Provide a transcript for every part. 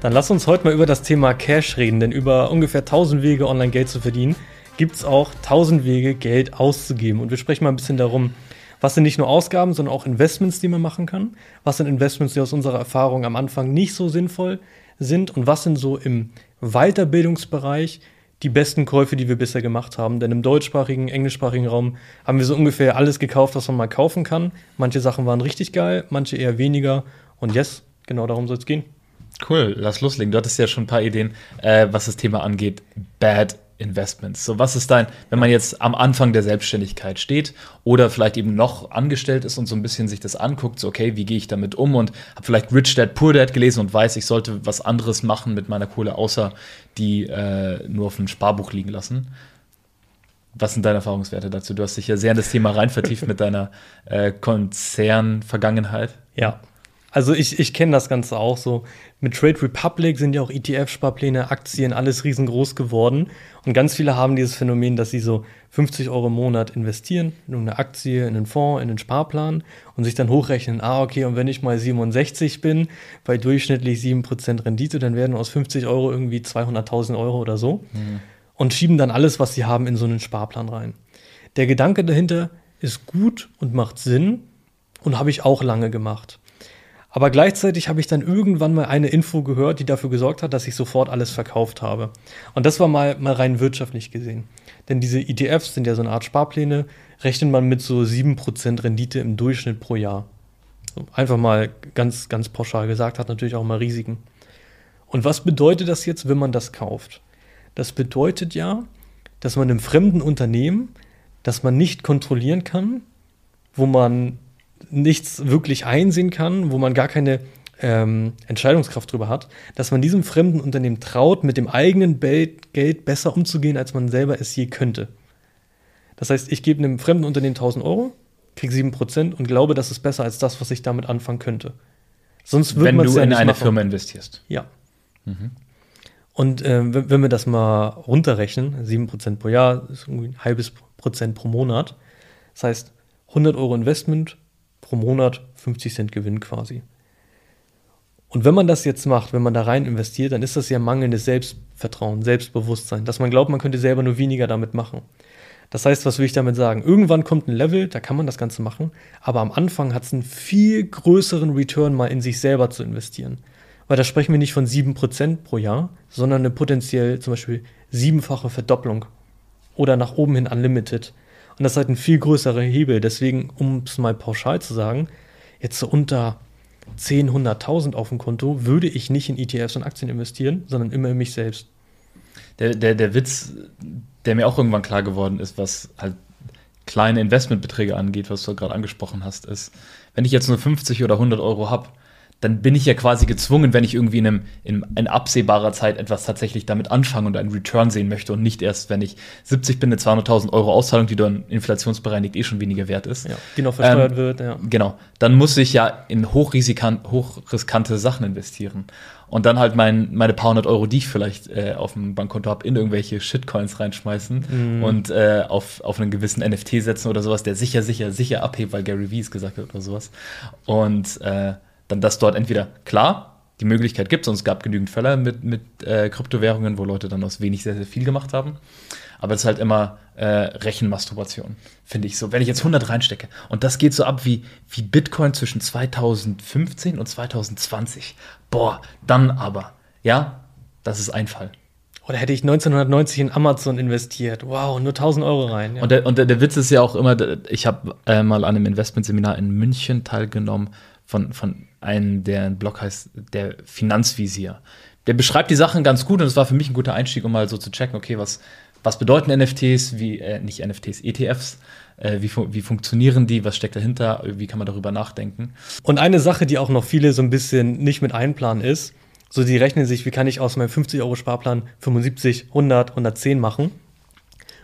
Dann lass uns heute mal über das Thema Cash reden, denn über ungefähr 1000 Wege, online Geld zu verdienen, gibt es auch 1000 Wege, Geld auszugeben. Und wir sprechen mal ein bisschen darum, was sind nicht nur Ausgaben, sondern auch Investments, die man machen kann. Was sind Investments, die aus unserer Erfahrung am Anfang nicht so sinnvoll sind und was sind so im Weiterbildungsbereich die besten Käufe, die wir bisher gemacht haben. Denn im deutschsprachigen, englischsprachigen Raum haben wir so ungefähr alles gekauft, was man mal kaufen kann. Manche Sachen waren richtig geil, manche eher weniger. Und yes, genau darum soll es gehen. Cool, lass loslegen. Du hattest ja schon ein paar Ideen, äh, was das Thema angeht. Bad Investments. So, was ist dein, wenn man jetzt am Anfang der Selbstständigkeit steht oder vielleicht eben noch angestellt ist und so ein bisschen sich das anguckt, so, okay, wie gehe ich damit um und habe vielleicht Rich Dad Poor Dad gelesen und weiß, ich sollte was anderes machen mit meiner Kohle, außer die äh, nur auf einem Sparbuch liegen lassen. Was sind deine Erfahrungswerte dazu? Du hast dich ja sehr in das Thema rein vertieft mit deiner äh, Konzern-Vergangenheit. Ja, also ich, ich kenne das Ganze auch so. Mit Trade Republic sind ja auch ETF-Sparpläne, Aktien, alles riesengroß geworden. Und ganz viele haben dieses Phänomen, dass sie so 50 Euro im Monat investieren in eine Aktie, in einen Fonds, in einen Sparplan und sich dann hochrechnen, ah, okay, und wenn ich mal 67 bin, bei durchschnittlich 7% Rendite, dann werden aus 50 Euro irgendwie 200.000 Euro oder so. Mhm. Und schieben dann alles, was sie haben, in so einen Sparplan rein. Der Gedanke dahinter ist gut und macht Sinn und habe ich auch lange gemacht. Aber gleichzeitig habe ich dann irgendwann mal eine Info gehört, die dafür gesorgt hat, dass ich sofort alles verkauft habe. Und das war mal, mal rein wirtschaftlich gesehen. Denn diese ETFs sind ja so eine Art Sparpläne, rechnet man mit so 7% Rendite im Durchschnitt pro Jahr. Einfach mal ganz, ganz pauschal gesagt, hat natürlich auch mal Risiken. Und was bedeutet das jetzt, wenn man das kauft? Das bedeutet ja, dass man im fremden Unternehmen, das man nicht kontrollieren kann, wo man nichts wirklich einsehen kann, wo man gar keine ähm, Entscheidungskraft drüber hat, dass man diesem fremden Unternehmen traut, mit dem eigenen Geld besser umzugehen, als man selber es je könnte. Das heißt, ich gebe einem fremden Unternehmen 1000 Euro, kriege 7% und glaube, das ist besser als das, was ich damit anfangen könnte. Sonst würde Wenn du ja in eine machen. Firma investierst. Ja. Mhm. Und äh, wenn wir das mal runterrechnen, 7% pro Jahr ist irgendwie ein halbes Prozent pro Monat. Das heißt, 100 Euro Investment pro Monat 50 Cent Gewinn quasi. Und wenn man das jetzt macht, wenn man da rein investiert, dann ist das ja mangelndes Selbstvertrauen, Selbstbewusstsein, dass man glaubt, man könnte selber nur weniger damit machen. Das heißt, was will ich damit sagen? Irgendwann kommt ein Level, da kann man das Ganze machen, aber am Anfang hat es einen viel größeren Return, mal in sich selber zu investieren. Weil da sprechen wir nicht von 7% pro Jahr, sondern eine potenziell zum Beispiel siebenfache Verdopplung oder nach oben hin unlimited. Und das ist halt ein viel größerer Hebel. Deswegen, um es mal pauschal zu sagen, jetzt so unter 10, 100.000 auf dem Konto würde ich nicht in ETFs und Aktien investieren, sondern immer in mich selbst. Der, der, der Witz, der mir auch irgendwann klar geworden ist, was halt kleine Investmentbeträge angeht, was du gerade angesprochen hast, ist, wenn ich jetzt nur 50 oder 100 Euro habe, dann bin ich ja quasi gezwungen, wenn ich irgendwie in, einem, in, in absehbarer Zeit etwas tatsächlich damit anfange und einen Return sehen möchte und nicht erst, wenn ich 70 bin, eine 200.000 Euro Auszahlung, die dann inflationsbereinigt eh schon weniger wert ist. Ja, die noch versteuert ähm, wird, ja. Genau. Dann muss ich ja in hochriskante Sachen investieren. Und dann halt mein, meine paar hundert Euro, die ich vielleicht äh, auf dem Bankkonto habe, in irgendwelche Shitcoins reinschmeißen mm. und äh, auf, auf einen gewissen NFT setzen oder sowas, der sicher, sicher, sicher abhebt, weil Gary Vee es gesagt hat oder sowas. Und äh, dann das dort entweder klar, die Möglichkeit gibt es gab genügend Fälle mit, mit äh, Kryptowährungen, wo Leute dann aus wenig sehr, sehr viel gemacht haben. Aber es ist halt immer äh, Rechenmasturbation, finde ich so. Wenn ich jetzt 100 reinstecke und das geht so ab wie, wie Bitcoin zwischen 2015 und 2020, boah, dann aber, ja, das ist ein Fall. Oder hätte ich 1990 in Amazon investiert? Wow, nur 1000 Euro rein. Ja. Und, der, und der, der, Witz ist ja auch immer, ich habe äh, mal an einem Investmentseminar in München teilgenommen von, von einem, der ein Blog heißt, der Finanzvisier. Der beschreibt die Sachen ganz gut und es war für mich ein guter Einstieg, um mal so zu checken, okay, was, was bedeuten NFTs, wie, äh, nicht NFTs, ETFs, äh, wie, wie funktionieren die, was steckt dahinter, wie kann man darüber nachdenken. Und eine Sache, die auch noch viele so ein bisschen nicht mit einplanen ist, so die rechnen sich, wie kann ich aus meinem 50 Euro Sparplan 75, 100, 110 machen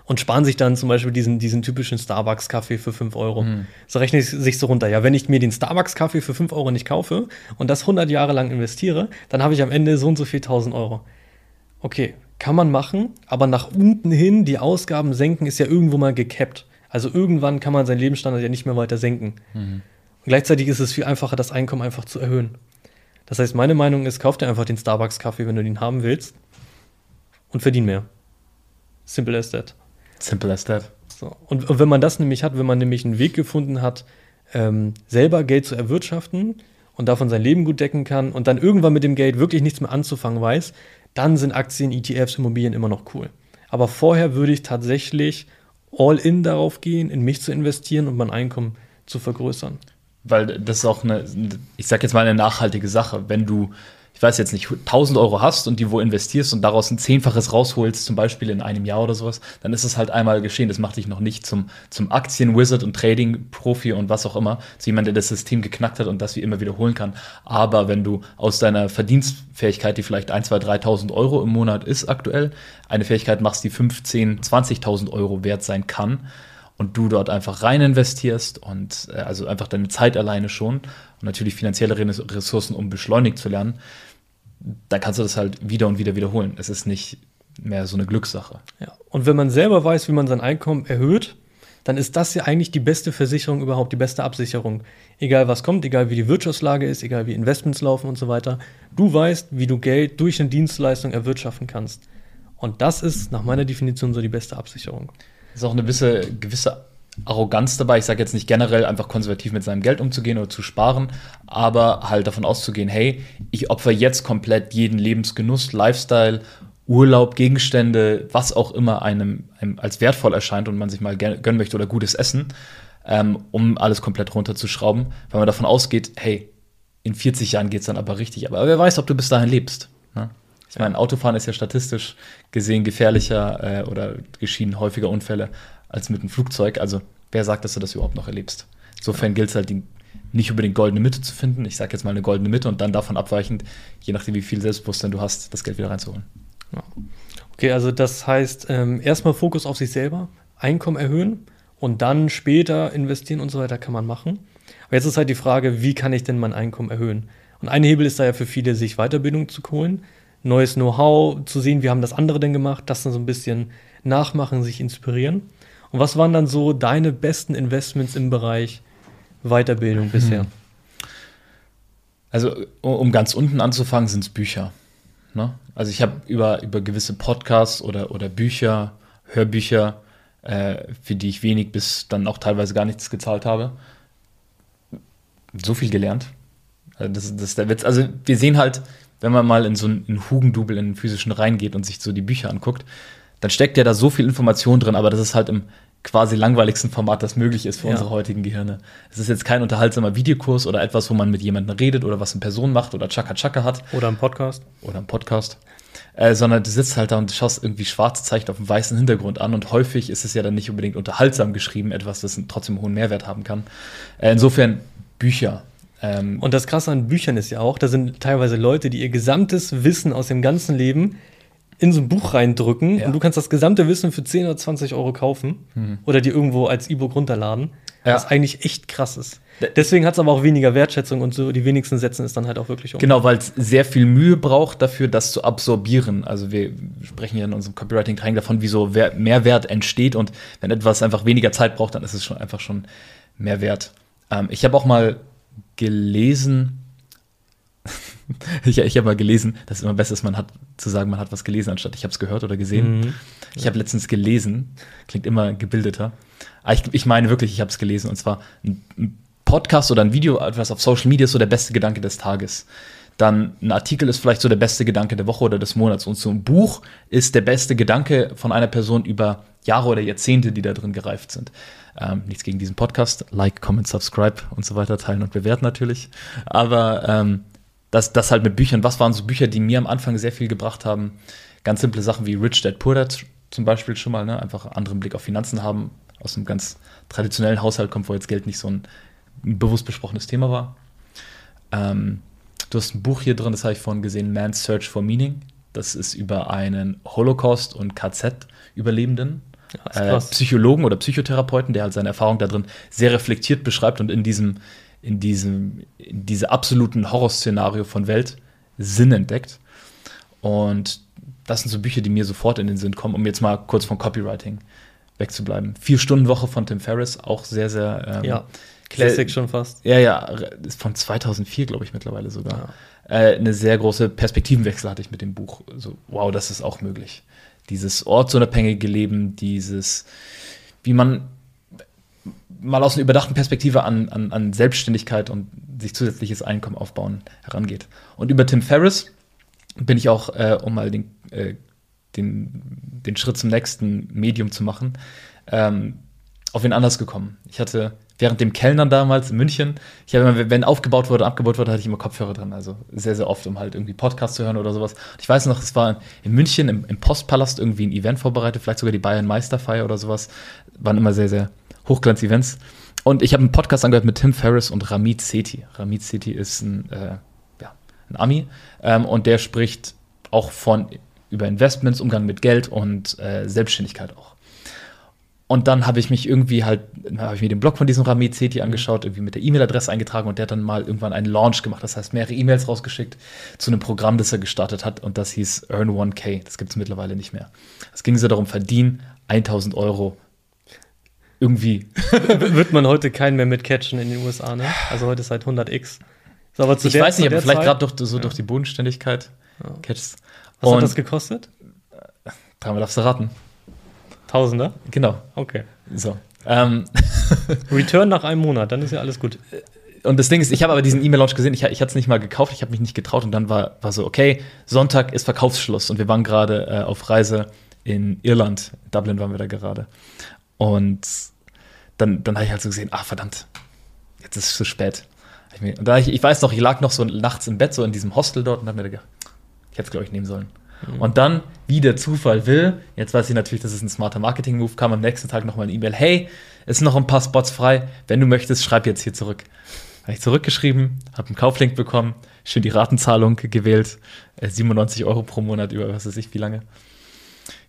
und sparen sich dann zum Beispiel diesen, diesen typischen Starbucks-Kaffee für 5 Euro. Mhm. So rechnet es sich so runter. Ja, wenn ich mir den Starbucks-Kaffee für 5 Euro nicht kaufe und das 100 Jahre lang investiere, dann habe ich am Ende so und so viel 1000 Euro. Okay, kann man machen, aber nach unten hin die Ausgaben senken ist ja irgendwo mal gekappt. Also irgendwann kann man seinen Lebensstandard ja nicht mehr weiter senken. Mhm. Und gleichzeitig ist es viel einfacher, das Einkommen einfach zu erhöhen. Das heißt, meine Meinung ist, kauf dir einfach den Starbucks-Kaffee, wenn du den haben willst und verdien mehr. Simple as that. Simple as that. So. Und, und, wenn man das nämlich hat, wenn man nämlich einen Weg gefunden hat, ähm, selber Geld zu erwirtschaften und davon sein Leben gut decken kann und dann irgendwann mit dem Geld wirklich nichts mehr anzufangen weiß, dann sind Aktien, ETFs, Immobilien immer noch cool. Aber vorher würde ich tatsächlich all in darauf gehen, in mich zu investieren und mein Einkommen zu vergrößern. Weil das ist auch eine, ich sag jetzt mal eine nachhaltige Sache. Wenn du ich weiß jetzt nicht, 1000 Euro hast und die wo investierst und daraus ein Zehnfaches rausholst, zum Beispiel in einem Jahr oder sowas, dann ist es halt einmal geschehen. Das macht dich noch nicht zum, zum Aktien-Wizard und Trading-Profi und was auch immer, zu jemand, der das System geknackt hat und das wie immer wiederholen kann. Aber wenn du aus deiner Verdienstfähigkeit, die vielleicht 1, 2, 3.000 Euro im Monat ist aktuell, eine Fähigkeit machst, die 15, 20.000 Euro wert sein kann, und du dort einfach rein investierst und äh, also einfach deine Zeit alleine schon und natürlich finanzielle Ressourcen, um beschleunigt zu lernen, dann kannst du das halt wieder und wieder wiederholen. Es ist nicht mehr so eine Glückssache. Ja. Und wenn man selber weiß, wie man sein Einkommen erhöht, dann ist das ja eigentlich die beste Versicherung überhaupt, die beste Absicherung. Egal was kommt, egal wie die Wirtschaftslage ist, egal wie Investments laufen und so weiter. Du weißt, wie du Geld durch eine Dienstleistung erwirtschaften kannst. Und das ist nach meiner Definition so die beste Absicherung. Das ist auch eine gewisse, gewisse Arroganz dabei. Ich sage jetzt nicht generell einfach konservativ mit seinem Geld umzugehen oder zu sparen, aber halt davon auszugehen, hey, ich opfer jetzt komplett jeden Lebensgenuss, Lifestyle, Urlaub, Gegenstände, was auch immer einem, einem als wertvoll erscheint und man sich mal gönnen möchte oder gutes Essen, ähm, um alles komplett runterzuschrauben, weil man davon ausgeht, hey, in 40 Jahren geht es dann aber richtig. Aber wer weiß, ob du bis dahin lebst. Ne? Ich meine, Autofahren ist ja statistisch gesehen gefährlicher äh, oder geschehen häufiger Unfälle als mit einem Flugzeug. Also wer sagt, dass du das überhaupt noch erlebst? Insofern gilt es halt, die nicht unbedingt goldene Mitte zu finden. Ich sage jetzt mal eine goldene Mitte und dann davon abweichend, je nachdem, wie viel Selbstbewusstsein du hast, das Geld wieder reinzuholen. Ja. Okay, also das heißt, ähm, erstmal Fokus auf sich selber, Einkommen erhöhen und dann später investieren und so weiter kann man machen. Aber jetzt ist halt die Frage, wie kann ich denn mein Einkommen erhöhen? Und ein Hebel ist da ja für viele, sich Weiterbildung zu holen, neues Know-how zu sehen, wie haben das andere denn gemacht, das dann so ein bisschen nachmachen, sich inspirieren. Und was waren dann so deine besten Investments im Bereich Weiterbildung bisher? Hm. Also, um ganz unten anzufangen, sind es Bücher. Ne? Also, ich habe über, über gewisse Podcasts oder, oder Bücher, Hörbücher, äh, für die ich wenig bis dann auch teilweise gar nichts gezahlt habe, so viel gelernt. Also das, das ist der Witz. Also, wir sehen halt, wenn man mal in so einen Hugendubel, in den physischen reingeht und sich so die Bücher anguckt, dann steckt ja da so viel Information drin, aber das ist halt im quasi langweiligsten Format, das möglich ist für ja. unsere heutigen Gehirne. Es ist jetzt kein unterhaltsamer Videokurs oder etwas, wo man mit jemandem redet oder was eine Person macht oder Chaka Chaka hat. Oder ein Podcast. Oder ein Podcast. Äh, sondern du sitzt halt da und schaust irgendwie schwarze Zeichen auf dem weißen Hintergrund an und häufig ist es ja dann nicht unbedingt unterhaltsam geschrieben, etwas, das trotzdem einen hohen Mehrwert haben kann. Äh, insofern Bücher. Ähm, und das Krasse an Büchern ist ja auch, da sind teilweise Leute, die ihr gesamtes Wissen aus dem ganzen Leben in so ein Buch reindrücken ja. und du kannst das gesamte Wissen für 10 oder 20 Euro kaufen mhm. oder dir irgendwo als E-Book runterladen. Ja. Was eigentlich echt krass ist. Deswegen hat es aber auch weniger Wertschätzung und so die wenigsten setzen es dann halt auch wirklich um. Genau, weil es sehr viel Mühe braucht dafür, das zu absorbieren. Also wir sprechen ja in unserem Copywriting-Training davon, wie so Mehrwert entsteht und wenn etwas einfach weniger Zeit braucht, dann ist es schon einfach schon mehr wert. Ähm, ich habe auch mal gelesen, ich, ich habe mal gelesen, dass es immer besser ist, man hat zu sagen, man hat was gelesen, anstatt ich habe es gehört oder gesehen. Mhm. Ich habe letztens gelesen, klingt immer gebildeter. Aber ich, ich meine wirklich, ich habe es gelesen und zwar ein Podcast oder ein Video, etwas auf Social Media ist so der beste Gedanke des Tages. Dann ein Artikel ist vielleicht so der beste Gedanke der Woche oder des Monats. Und so ein Buch ist der beste Gedanke von einer Person über Jahre oder Jahrzehnte, die da drin gereift sind. Ähm, nichts gegen diesen Podcast. Like, comment, subscribe und so weiter, teilen und bewerten natürlich. Aber ähm, das, das halt mit Büchern. Was waren so Bücher, die mir am Anfang sehr viel gebracht haben? Ganz simple Sachen wie Rich Dad Poor Dad zum Beispiel schon mal, ne? einfach einen anderen Blick auf Finanzen haben. Aus einem ganz traditionellen Haushalt kommt, wo jetzt Geld nicht so ein bewusst besprochenes Thema war. Ähm, du hast ein Buch hier drin, das habe ich vorhin gesehen, Man's Search for Meaning. Das ist über einen Holocaust- und KZ-Überlebenden, äh, Psychologen oder Psychotherapeuten, der halt seine Erfahrung da drin sehr reflektiert beschreibt und in diesem in diesem in diese absoluten Horrorszenario von Welt Sinn entdeckt. Und das sind so Bücher, die mir sofort in den Sinn kommen, um jetzt mal kurz vom Copywriting wegzubleiben. Vier Stunden Woche von Tim Ferriss, auch sehr, sehr. Ähm, ja, Classic sehr, schon fast. Ja, ja, ist von 2004, glaube ich, mittlerweile sogar. äh, eine sehr große Perspektivenwechsel hatte ich mit dem Buch. So, wow, das ist auch möglich. Dieses ortsunabhängige Leben, dieses, wie man mal aus einer überdachten Perspektive an, an, an Selbstständigkeit und sich zusätzliches Einkommen aufbauen herangeht. Und über Tim Ferriss bin ich auch, äh, um mal den, äh, den, den Schritt zum nächsten Medium zu machen, ähm, auf ihn anders gekommen. Ich hatte während dem Kellnern damals in München, ich habe immer, wenn aufgebaut wurde, abgebaut wurde, hatte ich immer Kopfhörer drin. Also sehr, sehr oft, um halt irgendwie Podcasts zu hören oder sowas. Und ich weiß noch, es war in München im, im Postpalast irgendwie ein Event vorbereitet, vielleicht sogar die Bayern Meisterfeier oder sowas. Waren immer sehr, sehr Hochglanz-Events. Und ich habe einen Podcast angehört mit Tim Ferriss und Ramit Sethi. Ramit Sethi ist ein, äh, ja, ein Ami ähm, und der spricht auch von über Investments, Umgang mit Geld und äh, Selbstständigkeit auch. Und dann habe ich mich irgendwie halt, habe ich mir den Blog von diesem Ramit Sethi angeschaut, irgendwie mit der E-Mail-Adresse eingetragen und der hat dann mal irgendwann einen Launch gemacht. Das heißt, mehrere E-Mails rausgeschickt zu einem Programm, das er gestartet hat und das hieß Earn 1K. Das gibt es mittlerweile nicht mehr. Es ging so darum, verdienen 1000 Euro irgendwie. Wird man heute keinen mehr mitcatchen in den USA, ne? Also heute ist halt 100x. So, aber ich der, weiß nicht, aber vielleicht gerade durch, so ja. durch die Bodenständigkeit ja. catchst. Was Und hat das gekostet? Dreimal darfst du raten. Tausender? Genau. Okay. So. Ähm. Return nach einem Monat, dann ist ja alles gut. Und das Ding ist, ich habe aber diesen E-Mail-Launch gesehen, ich, ich hatte es nicht mal gekauft, ich habe mich nicht getraut und dann war, war so, okay, Sonntag ist Verkaufsschluss und wir waren gerade äh, auf Reise in Irland, Dublin waren wir da gerade. Und dann, dann habe ich halt so gesehen, ah, verdammt, jetzt ist es zu spät. Und da ich, ich weiß noch, ich lag noch so nachts im Bett, so in diesem Hostel dort und habe mir gedacht, ich hätte es, glaube ich, nehmen sollen. Mhm. Und dann, wie der Zufall will, jetzt weiß ich natürlich, dass es ein smarter Marketing-Move kam, am nächsten Tag nochmal eine E-Mail, hey, es sind noch ein paar Spots frei, wenn du möchtest, schreib jetzt hier zurück. Habe ich zurückgeschrieben, habe einen Kauflink bekommen, schön die Ratenzahlung gewählt, 97 äh, Euro pro Monat über was weiß ich wie lange.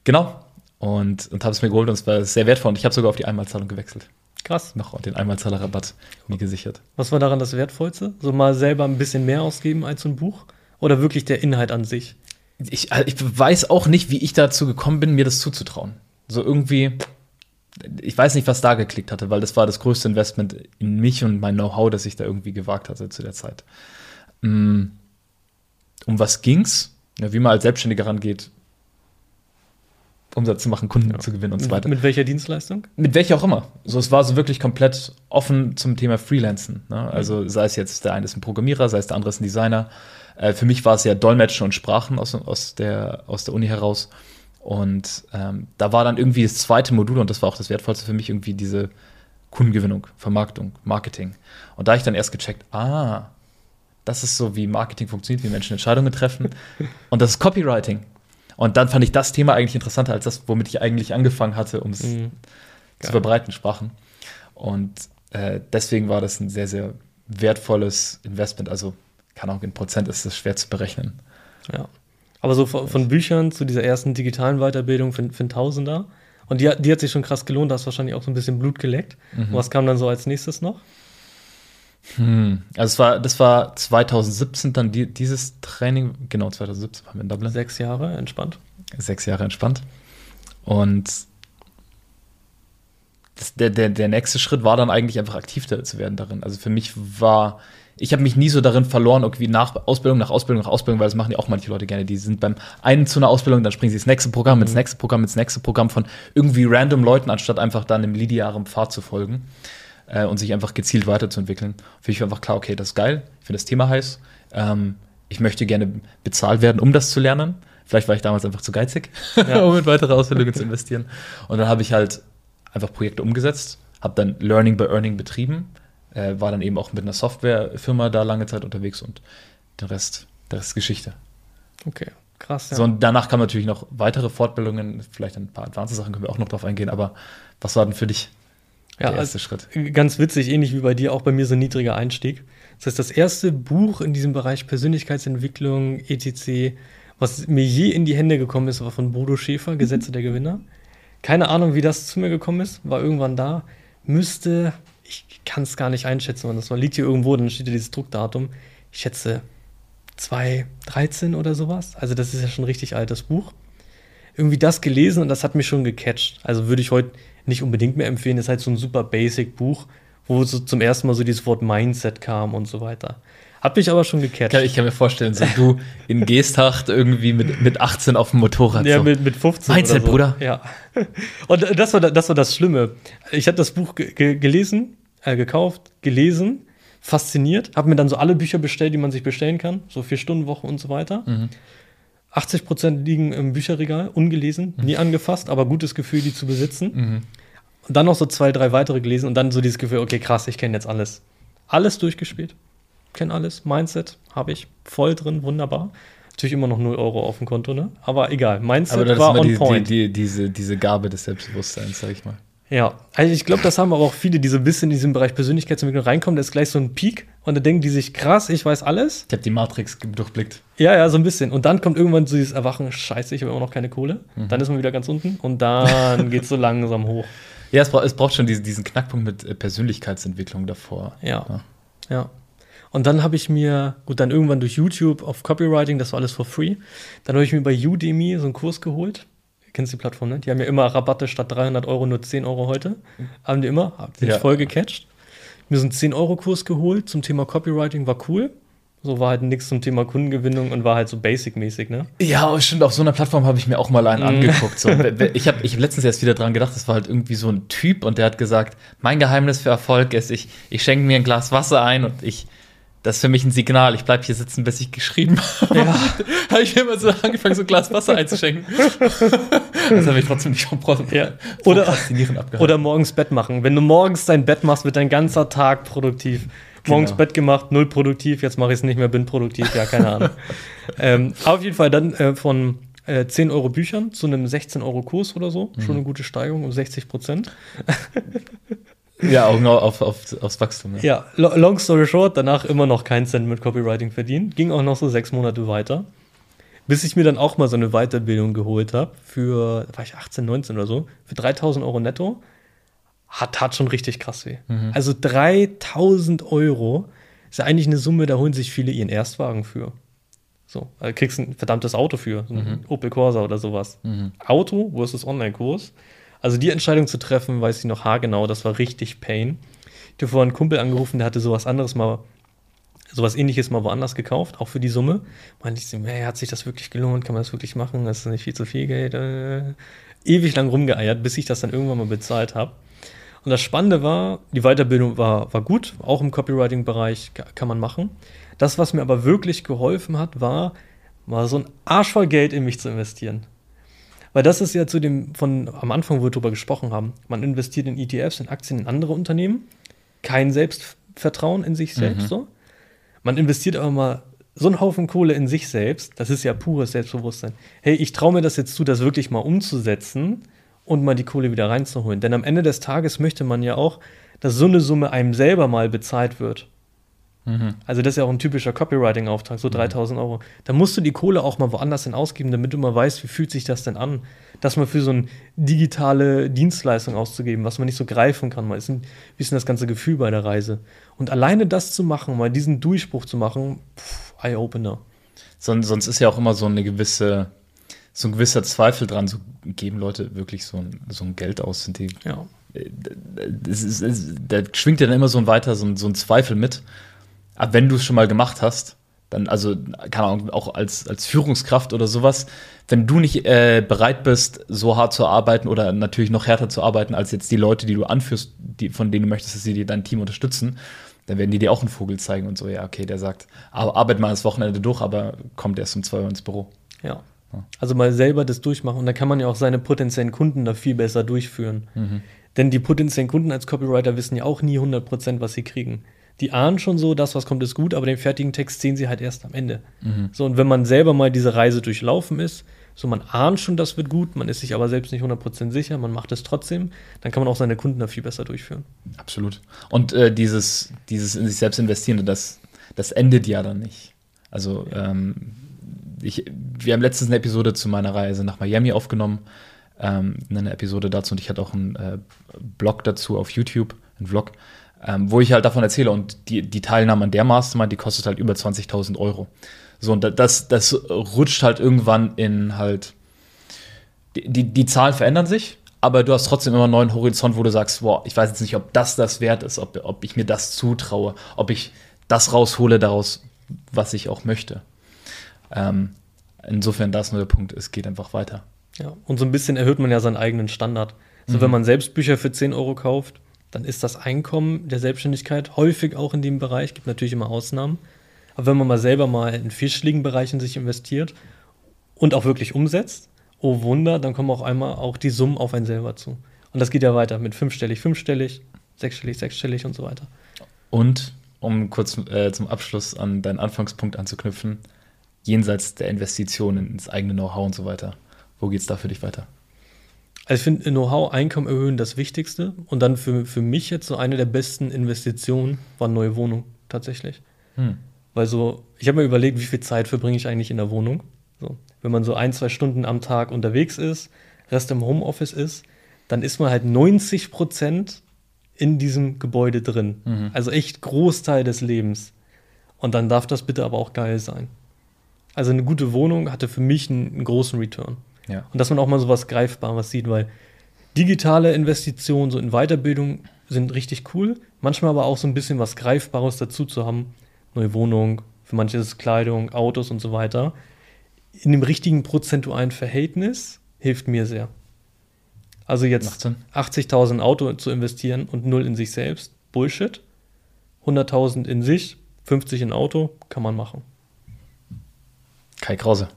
Genau, und, und habe es mir geholt und es war sehr wertvoll. Und ich habe sogar auf die Einmalzahlung gewechselt. Krass. Noch den Einmalzahlerrabatt mir gesichert. Was war daran das Wertvollste? So mal selber ein bisschen mehr ausgeben als so ein Buch? Oder wirklich der Inhalt an sich? Ich, also ich weiß auch nicht, wie ich dazu gekommen bin, mir das zuzutrauen. So irgendwie, ich weiß nicht, was da geklickt hatte, weil das war das größte Investment in mich und mein Know-how, das ich da irgendwie gewagt hatte zu der Zeit. Mm, um was ging's? Ja, wie man als Selbstständiger rangeht, Umsatz zu machen, Kunden ja. zu gewinnen und so weiter. Mit welcher Dienstleistung? Mit welcher auch immer. So, es war so wirklich komplett offen zum Thema Freelancen. Ne? Also mhm. sei es jetzt, der eine ist ein Programmierer, sei es der andere ist ein Designer. Äh, für mich war es ja Dolmetschen und Sprachen aus, aus, der, aus der Uni heraus. Und ähm, da war dann irgendwie das zweite Modul, und das war auch das Wertvollste für mich, irgendwie diese Kundengewinnung, Vermarktung, Marketing. Und da ich dann erst gecheckt, ah, das ist so, wie Marketing funktioniert, wie Menschen Entscheidungen treffen. und das ist Copywriting. Und dann fand ich das Thema eigentlich interessanter als das, womit ich eigentlich angefangen hatte, um es mhm. zu verbreiten, Sprachen. Und äh, deswegen war das ein sehr, sehr wertvolles Investment. Also kann auch in Prozent ist das schwer zu berechnen. Ja. Aber so von, von Büchern zu dieser ersten digitalen Weiterbildung für, für einen Tausender. Und die, die hat sich schon krass gelohnt, da hast wahrscheinlich auch so ein bisschen Blut geleckt. Mhm. Was kam dann so als nächstes noch? Hm. Also es war, das war 2017 dann die, dieses Training, genau 2017 waren wir in Dublin. Sechs Jahre entspannt. Sechs Jahre entspannt. Und das, der, der, der nächste Schritt war dann eigentlich einfach aktiv zu werden darin. Also für mich war, ich habe mich nie so darin verloren, irgendwie nach Ausbildung, nach Ausbildung, nach Ausbildung, weil das machen ja auch manche Leute gerne. Die sind beim einen zu einer Ausbildung, dann springen sie ins nächste Programm, mhm. ins nächste Programm, ins nächste Programm von irgendwie random Leuten, anstatt einfach dann im linearen Pfad zu folgen äh, und sich einfach gezielt weiterzuentwickeln. Für mich war einfach klar, okay, das ist geil, ich finde das Thema heiß. Ähm, ich möchte gerne bezahlt werden, um das zu lernen. Vielleicht war ich damals einfach zu geizig, ja. um in weitere Ausbildungen zu investieren. Und dann habe ich halt einfach Projekte umgesetzt, habe dann Learning by Earning betrieben, äh, war dann eben auch mit einer Softwarefirma da lange Zeit unterwegs und der Rest, der Rest ist Geschichte. Okay, krass. Ja. So, und danach kamen natürlich noch weitere Fortbildungen, vielleicht ein paar advanced Sachen können wir auch noch drauf eingehen, aber was war denn für dich ja, der erste Schritt. Ganz witzig, ähnlich wie bei dir, auch bei mir so ein niedriger Einstieg. Das heißt, das erste Buch in diesem Bereich Persönlichkeitsentwicklung, etc., was mir je in die Hände gekommen ist, war von Bodo Schäfer, Gesetze der Gewinner. Keine Ahnung, wie das zu mir gekommen ist, war irgendwann da. Müsste, ich kann es gar nicht einschätzen, wann das war. Liegt hier irgendwo, dann steht hier dieses Druckdatum. Ich schätze 2013 oder sowas. Also, das ist ja schon ein richtig altes Buch. Irgendwie das gelesen und das hat mich schon gecatcht. Also würde ich heute nicht unbedingt mehr empfehlen. Ist halt so ein super Basic Buch, wo so zum ersten Mal so dieses Wort Mindset kam und so weiter. Hat mich aber schon. Ja, ich kann mir vorstellen, so du in Geesthacht irgendwie mit, mit 18 auf dem Motorrad. Ja, so. mit, mit 15. Mindset, so. Bruder. Ja. Und das war, das war das Schlimme. Ich habe das Buch ge ge gelesen, äh, gekauft, gelesen, fasziniert, habe mir dann so alle Bücher bestellt, die man sich bestellen kann, so vier Stunden Woche und so weiter. Mhm. 80 Prozent liegen im Bücherregal, ungelesen, nie angefasst, aber gutes Gefühl, die zu besitzen. Mhm. Und dann noch so zwei, drei weitere gelesen und dann so dieses Gefühl, okay, krass, ich kenne jetzt alles. Alles durchgespielt. Kenne alles. Mindset habe ich voll drin, wunderbar. Natürlich immer noch 0 Euro auf dem Konto, ne? Aber egal. Mindset Aber war on die, die, point. die, diese, diese Gabe des Selbstbewusstseins, sag ich mal. Ja, also ich glaube, das haben aber auch viele, die so ein bisschen in diesen Bereich Persönlichkeitsentwicklung reinkommen. Da ist gleich so ein Peak und dann denken die sich, krass, ich weiß alles. Ich habe die Matrix durchblickt. Ja, ja, so ein bisschen. Und dann kommt irgendwann so dieses Erwachen, scheiße, ich habe immer noch keine Kohle. Dann ist man wieder ganz unten und dann geht es so langsam hoch. Ja, es, bra es braucht schon diesen, diesen Knackpunkt mit äh, Persönlichkeitsentwicklung davor. Ja. Ja. Und dann habe ich mir, gut, dann irgendwann durch YouTube auf Copywriting, das war alles for free. Dann habe ich mir bei Udemy so einen Kurs geholt. Kennst du die Plattform, ne? Die haben ja immer Rabatte statt 300 Euro nur 10 Euro heute. Haben die immer. Hab mich Ja. voll gecatcht. Mir so einen 10-Euro-Kurs geholt zum Thema Copywriting, war cool. So war halt nichts zum Thema Kundengewinnung und war halt so basic-mäßig, ne? Ja, aber stimmt, auf so einer Plattform habe ich mir auch mal einen Mhm. angeguckt. So. Ich habe ich hab letztens erst wieder dran gedacht, das war halt irgendwie so ein Typ und der hat gesagt, mein Geheimnis für Erfolg ist, ich, ich schenke mir ein Glas Wasser ein und ich, das ist für mich ein Signal, ich bleibe hier sitzen, bis ich geschrieben habe. Ja. habe ich mir immer so angefangen, so ein Glas Wasser einzuschenken. das habe ich trotzdem nicht vom Pro Ja. Oder-. Oder morgens Bett machen. Wenn du morgens dein Bett machst, wird dein ganzer Tag produktiv. Morgens Genau. Bett gemacht, null produktiv, jetzt mache ich es nicht mehr, bin produktiv, ja, keine Ahnung. ähm, auf jeden Fall dann äh, von äh, 10 Euro Büchern zu einem 16 Euro Kurs oder so. Schon eine gute Steigerung um 60 Prozent. Ja, Augen auf, auf, aufs Wachstum. Ja. Ja, lo long story short, danach immer noch keinen Cent mit Copywriting verdient. Ging auch noch so sechs Monate weiter. Bis ich mir dann auch mal so eine Weiterbildung geholt habe für, war ich 18, 19 oder so, für 3000 Euro netto. Hat, tat schon richtig krass weh. Also 3000 Euro ist ja eigentlich eine Summe, da holen sich viele ihren Erstwagen für. So, also kriegst ein verdammtes Auto für, so ein Opel Corsa oder sowas. Auto versus Online-Kurs. Also die Entscheidung zu treffen, weiß ich noch haargenau, das war richtig Pain. Ich habe vorhin einen Kumpel angerufen, der hatte sowas anderes mal, sowas ähnliches mal woanders gekauft, auch für die Summe. Meinte ich hey, hat sich das wirklich gelohnt? Kann man das wirklich machen? Das ist nicht viel zu viel Geld. Äh, ewig lang rumgeeiert, bis ich das dann irgendwann mal bezahlt habe. Und das Spannende war, die Weiterbildung war, war gut, auch im Copywriting-Bereich ka- kann man machen. Das, was mir aber wirklich geholfen hat, war, war so ein Arsch voll Geld in mich zu investieren. Weil das ist ja zu dem, von am Anfang, wo wir drüber gesprochen haben. Man investiert in ETFs, in Aktien, in andere Unternehmen. Kein Selbstvertrauen in sich selbst so. Man investiert aber mal so einen Haufen Kohle in sich selbst. Das ist ja pures Selbstbewusstsein. Hey, ich traue mir das jetzt zu, das wirklich mal umzusetzen und mal die Kohle wieder reinzuholen. Denn am Ende des Tages möchte man ja auch, dass so eine Summe einem selber mal bezahlt wird. Also das ist ja auch ein typischer Copywriting-Auftrag, so 3000 Euro. Da musst du die Kohle auch mal woanders hin ausgeben, damit du mal weißt, wie fühlt sich das denn an, das mal für so eine digitale Dienstleistung auszugeben, was man nicht so greifen kann. Mal ist ein bisschen das ganze Gefühl bei der Reise. Und alleine das zu machen, mal diesen Durchbruch zu machen, Eye-Opener. Sonst, sonst ist ja auch immer so eine gewisse, so ein gewisser Zweifel dran, so geben Leute wirklich so ein, so ein Geld aus, sind die Ja. es ist, es, da schwingt ja dann immer so ein weiter, so ein, so ein Zweifel mit. Aber wenn du es schon mal gemacht hast, dann, also, keine Ahnung, auch als, als Führungskraft oder sowas, wenn du nicht äh, bereit bist, so hart zu arbeiten oder natürlich noch härter zu arbeiten als jetzt die Leute, die du anführst, die, von denen du möchtest, dass sie dir dein Team unterstützen, dann werden die dir auch einen Vogel zeigen und so, ja, okay, der sagt, aber arbeit mal das Wochenende durch, aber kommt erst um zwei Uhr ins Büro. Ja. Also mal selber das durchmachen. Und dann kann man ja auch seine potenziellen Kunden da viel besser durchführen. Denn die potenziellen Kunden als Copywriter wissen ja auch nie 100%, was sie kriegen. Die ahnen schon so, das, was kommt, ist gut, aber den fertigen Text sehen sie halt erst am Ende. So, und wenn man selber mal diese Reise durchlaufen ist, so man ahnt schon, das wird gut, man ist sich aber selbst nicht 100% sicher, man macht es trotzdem, dann kann man auch seine Kunden da viel besser durchführen. Absolut. Und äh, dieses, dieses in sich selbst investieren, das, das endet ja dann nicht. Also, ähm, ich, wir haben letztens eine Episode zu meiner Reise nach Miami aufgenommen, ähm, eine Episode dazu und ich hatte auch einen äh, Blog dazu auf YouTube, einen Vlog, ähm, wo ich halt davon erzähle und die, die Teilnahme an der Mastermind, die kostet halt über 20.000 Euro. So, und das, das rutscht halt irgendwann in halt, die, die, die Zahlen verändern sich, aber du hast trotzdem immer einen neuen Horizont, wo du sagst, boah, ich weiß jetzt nicht, ob das das wert ist, ob, ob ich mir das zutraue, ob ich das raushole daraus, was ich auch möchte. Ähm, insofern, das nur der Punkt, es geht einfach weiter. Ja, und so ein bisschen erhöht man ja seinen eigenen Standard. Also mhm. wenn man selbst Bücher für 10 Euro kauft, dann ist das Einkommen der Selbstständigkeit häufig auch in dem Bereich, gibt natürlich immer Ausnahmen. Aber wenn man mal selber mal in vierstelligen Bereichen sich investiert und auch wirklich umsetzt, oh Wunder, dann kommen auch einmal auch die Summen auf einen selber zu. Und das geht ja weiter mit fünfstellig, fünfstellig, sechsstellig, sechsstellig und so weiter. Und um kurz äh, zum Abschluss an deinen Anfangspunkt anzuknüpfen, jenseits der Investitionen ins eigene Know-how und so weiter, wo geht es da für dich weiter? Also ich finde Know-how, Einkommen erhöhen das Wichtigste. Und dann für, für mich jetzt so eine der besten Investitionen war neue Wohnung tatsächlich. Hm. Weil so, ich habe mir überlegt, wie viel Zeit verbringe ich eigentlich in der Wohnung. So, wenn man so ein, zwei Stunden am Tag unterwegs ist, Rest im Homeoffice ist, dann ist man halt 90 Prozent in diesem Gebäude drin. Mhm. Also echt Großteil des Lebens. Und dann darf das bitte aber auch geil sein. Also eine gute Wohnung hatte für mich einen, einen großen Return. Ja. Und dass man auch mal so was Greifbares sieht, weil digitale Investitionen so in Weiterbildung sind richtig cool. Manchmal aber auch so ein bisschen was Greifbares dazu zu haben. Neue Wohnung, für manche ist es Kleidung, Autos und so weiter. In dem richtigen prozentualen Verhältnis hilft mir sehr. Also jetzt 80.000 Auto zu investieren und null in sich selbst, Bullshit. 100.000 in sich, 50 in Auto, kann man machen. Kai Krause.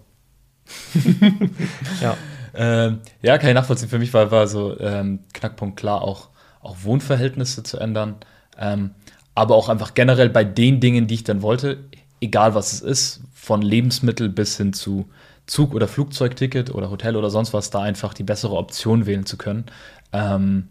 ja. Ähm, ja, kann ich nachvollziehen. Für mich war, war so ähm, Knackpunkt klar, auch, auch Wohnverhältnisse zu ändern. Ähm, aber auch einfach generell bei den Dingen, die ich dann wollte, egal was es ist, von Lebensmittel bis hin zu Zug- oder Flugzeugticket oder Hotel oder sonst was, da einfach die bessere Option wählen zu können. Ähm,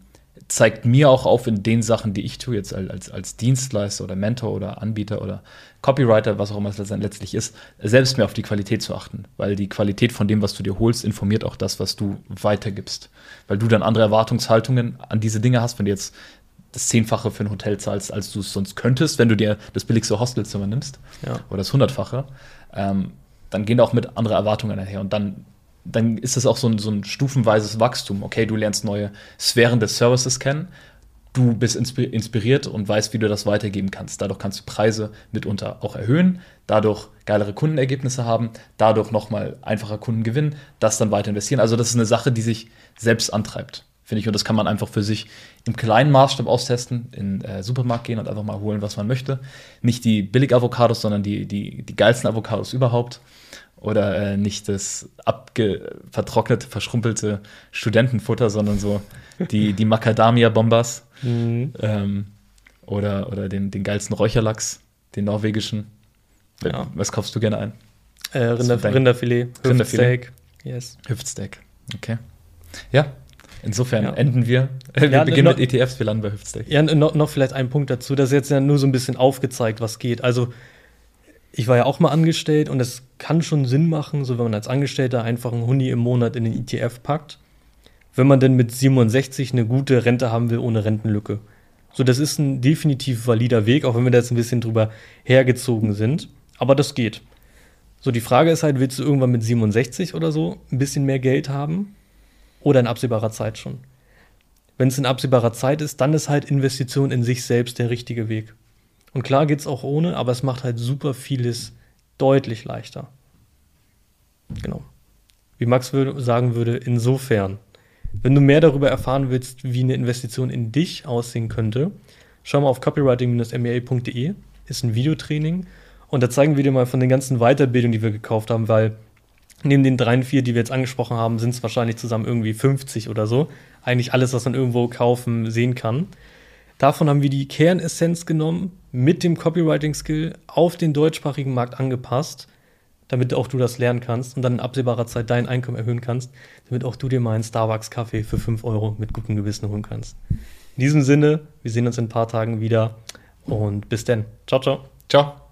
zeigt mir auch auf in den Sachen, die ich tue, jetzt als, als Dienstleister oder Mentor oder Anbieter oder Copywriter, was auch immer es letztlich ist, selbst mehr auf die Qualität zu achten. Weil die Qualität von dem, was du dir holst, informiert auch das, was du weitergibst. Weil du dann andere Erwartungshaltungen an diese Dinge hast, wenn du jetzt das Zehnfache für ein Hotel zahlst, als du es sonst könntest, wenn du dir das billigste Hostelzimmer nimmst ja. oder das Hundertfache, ähm, dann gehen auch mit andere Erwartungen einher. Und dann dann ist es auch so ein, so ein stufenweises Wachstum. Okay, du lernst neue Sphären des Services kennen, du bist inspiriert und weißt, wie du das weitergeben kannst. Dadurch kannst du Preise mitunter auch erhöhen, dadurch geilere Kundenergebnisse haben, dadurch nochmal einfacher Kunden gewinnen, das dann weiter investieren. Also das ist eine Sache, die sich selbst antreibt, finde ich. Und das kann man einfach für sich im kleinen Maßstab austesten, in den äh, Supermarkt gehen und einfach mal holen, was man möchte. Nicht die Billig-Avocados, sondern die, die, die geilsten Avocados überhaupt oder äh, nicht das vertrocknete, verschrumpelte Studentenfutter, sondern so die, die Macadamia-Bombas mhm. ähm, oder, oder den, den geilsten Räucherlachs, den norwegischen. Ja. Was kaufst du gerne ein? Äh, Rinder, Rinderfilet, Hüftsteak. Yes. Hüftsteak, okay. Ja, Insofern ja. enden wir. Wir ja, beginnen noch, mit ETFs, wir landen bei Hüftsteak. Ja, noch, noch vielleicht ein Punkt dazu. Das ist jetzt ja nur so ein bisschen aufgezeigt, was geht. Also ich war ja auch mal angestellt und es kann schon Sinn machen, so wenn man als Angestellter einfach einen Huni im Monat in den ETF packt, wenn man denn mit 67 eine gute Rente haben will ohne Rentenlücke. So, das ist ein definitiv valider Weg, auch wenn wir da jetzt ein bisschen drüber hergezogen sind. Aber das geht. So, die Frage ist halt, willst du irgendwann mit 67 oder so ein bisschen mehr Geld haben? Oder in absehbarer Zeit schon? Wenn es in absehbarer Zeit ist, dann ist halt Investition in sich selbst der richtige Weg. Und klar geht es auch ohne, aber es macht halt super vieles deutlich leichter. Genau. Wie Max würde, sagen würde, insofern, wenn du mehr darüber erfahren willst, wie eine Investition in dich aussehen könnte, schau mal auf copywriting-mea.de, ist ein Videotraining und da zeigen wir dir mal von den ganzen Weiterbildungen, die wir gekauft haben, weil neben den drei, vier, die wir jetzt angesprochen haben, sind es wahrscheinlich zusammen irgendwie 50 oder so. Eigentlich alles, was man irgendwo kaufen, sehen kann. Davon haben wir die Kernessenz genommen, mit dem Copywriting-Skill auf den deutschsprachigen Markt angepasst, damit auch du das lernen kannst und dann in absehbarer Zeit dein Einkommen erhöhen kannst, damit auch du dir mal einen Starbucks-Kaffee für 5 Euro mit gutem Gewissen holen kannst. In diesem Sinne, wir sehen uns in ein paar Tagen wieder und bis dann. Ciao, ciao. Ciao.